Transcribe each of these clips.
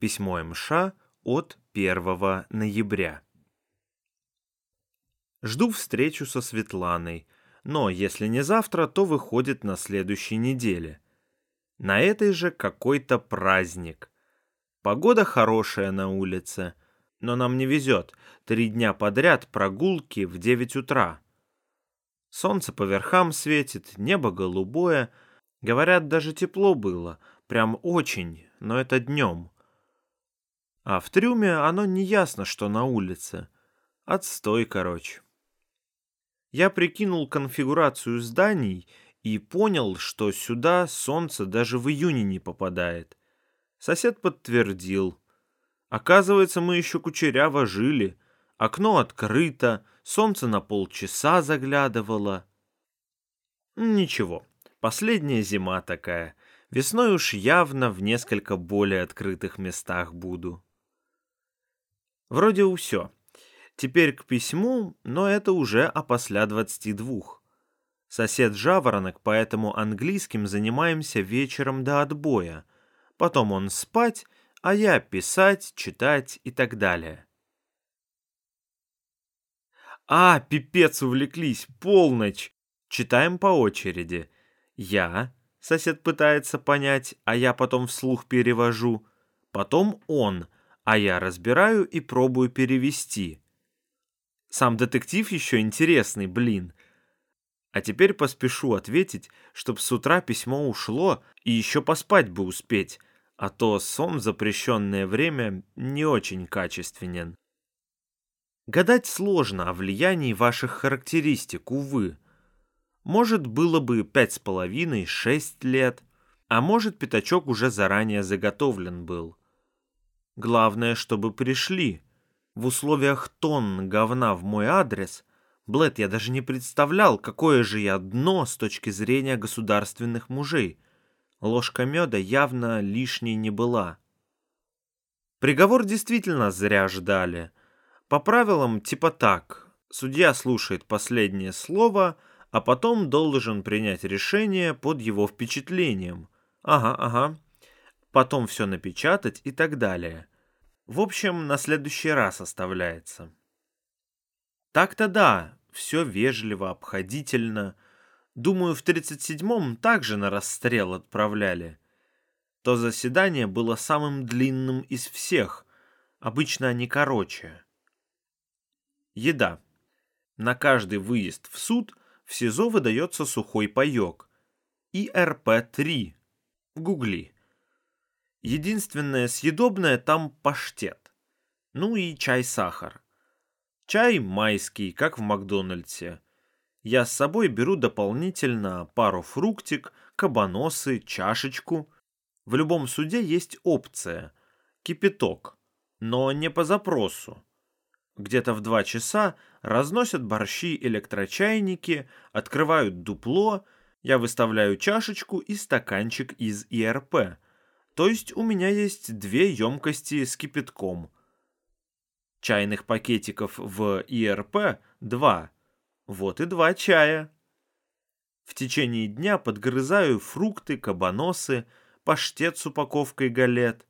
Письмо МШ от 1 ноября. Жду встречу со Светланой, но если не завтра, то выходит на следующей неделе. На этой же какой-то праздник. Погода хорошая на улице, но нам не везет. Три дня подряд прогулки в 9 утра. Солнце по верхам светит, небо голубое. Говорят, даже тепло было. Прям очень, но это днем. А в трюме оно не ясно, что на улице. Отстой, короче. Я прикинул конфигурацию зданий и понял, что сюда солнце даже в июне не попадает. Сосед подтвердил. Оказывается, мы еще кучеряво жили. Окно открыто, солнце на полчаса заглядывало. Ничего, последняя зима такая. Весной уж явно в несколько более открытых местах буду. Вроде все. Теперь к письму, но это уже опосля двадцати двух. Сосед Жаворонок, поэтому английским занимаемся вечером до отбоя. Потом он спать, а я писать, читать и так далее. А, пипец увлеклись, полночь. Читаем по очереди. Я, сосед пытается понять, а я потом вслух перевожу. Потом он — а я разбираю и пробую перевести. Сам детектив еще интересный, блин. А теперь поспешу ответить, чтоб с утра письмо ушло и еще поспать бы успеть, а то сон в запрещенное время не очень качественен. Гадать сложно о влиянии ваших характеристик, увы. Может, было бы пять с половиной, шесть лет, а может, пятачок уже заранее заготовлен был. Главное, чтобы пришли. В условиях тонн говна в мой адрес, Блэд, я даже не представлял, какое же я дно с точки зрения государственных мужей. Ложка меда явно лишней не была. Приговор действительно зря ждали. По правилам типа так. Судья слушает последнее слово, а потом должен принять решение под его впечатлением. Ага, ага. Потом все напечатать и так далее. В общем, на следующий раз оставляется. Так-то да, все вежливо, обходительно. Думаю, в 37-м также на расстрел отправляли. То заседание было самым длинным из всех. Обычно они короче. Еда. На каждый выезд в суд в СИЗО выдается сухой паек. ИРП-3. Гугли. Единственное съедобное там паштет. Ну и чай-сахар. Чай майский, как в Макдональдсе. Я с собой беру дополнительно пару фруктик, кабаносы, чашечку. В любом суде есть опция – кипяток, но не по запросу. Где-то в два часа разносят борщи электрочайники, открывают дупло, я выставляю чашечку и стаканчик из ИРП – то есть у меня есть две емкости с кипятком. Чайных пакетиков в ИРП два. Вот и два чая. В течение дня подгрызаю фрукты, кабаносы, паштет с упаковкой галет.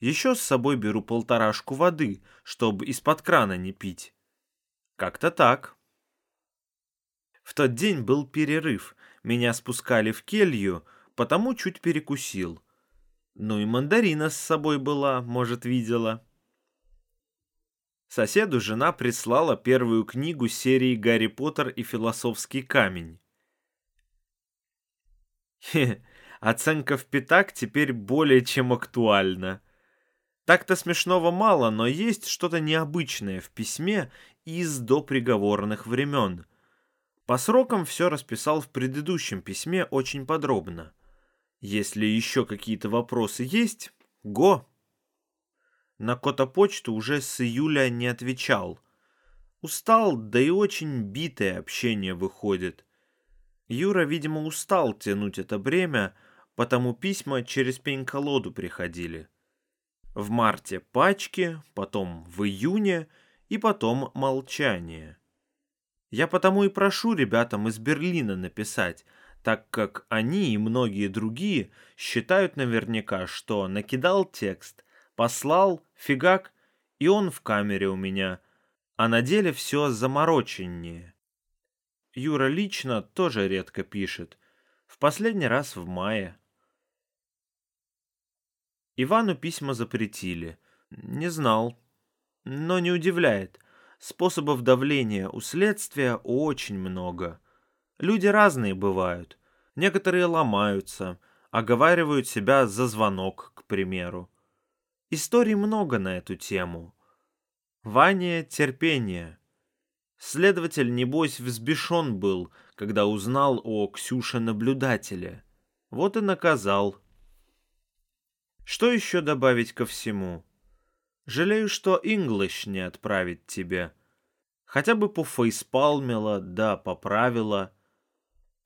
Еще с собой беру полторашку воды, чтобы из-под крана не пить. Как-то так. В тот день был перерыв. Меня спускали в келью, потому чуть перекусил. Ну и мандарина с собой была, может, видела. Соседу жена прислала первую книгу серии «Гарри Поттер и философский камень». Хе, оценка в пятак теперь более чем актуальна. Так-то смешного мало, но есть что-то необычное в письме из доприговорных времен. По срокам все расписал в предыдущем письме очень подробно. Если еще какие-то вопросы есть, го. На Кота-почту уже с июля не отвечал. Устал, да и очень битое общение выходит. Юра, видимо, устал тянуть это бремя, потому письма через пень-колоду приходили. В марте пачки, потом в июне и потом молчание. Я потому и прошу ребятам из Берлина написать, так как они и многие другие считают наверняка, что накидал текст, послал, фигак, и он в камере у меня, а на деле все замороченнее. Юра лично тоже редко пишет, в последний раз в мае. Ивану письма запретили. Не знал. Но не удивляет. Способов давления у следствия очень много. Люди разные бывают. Некоторые ломаются, оговаривают себя за звонок, к примеру. Историй много на эту тему. Ваня терпение. Следователь, небось, взбешен был, когда узнал о Ксюше-наблюдателе. Вот и наказал. Что еще добавить ко всему? Жалею, что English не отправить тебе. Хотя бы пофейспалмила, да поправила.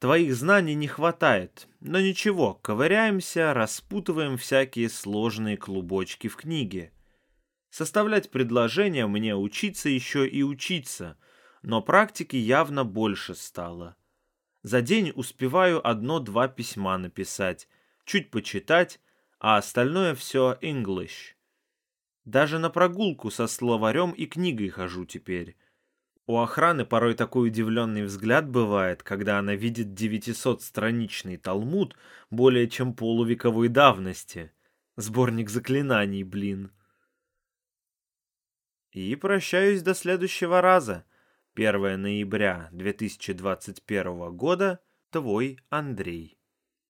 Твоих знаний не хватает, но ничего, ковыряемся, распутываем всякие сложные клубочки в книге. Составлять предложения мне учиться еще и учиться, но практики явно больше стало. За день успеваю одно-два письма написать, чуть почитать, а остальное все English. Даже на прогулку со словарем и книгой хожу теперь. У охраны порой такой удивленный взгляд бывает, когда она видит 900-страничный талмуд более чем полувековой давности. Сборник заклинаний, блин. И прощаюсь до следующего раза. 1 ноября 2021 года. Твой Андрей.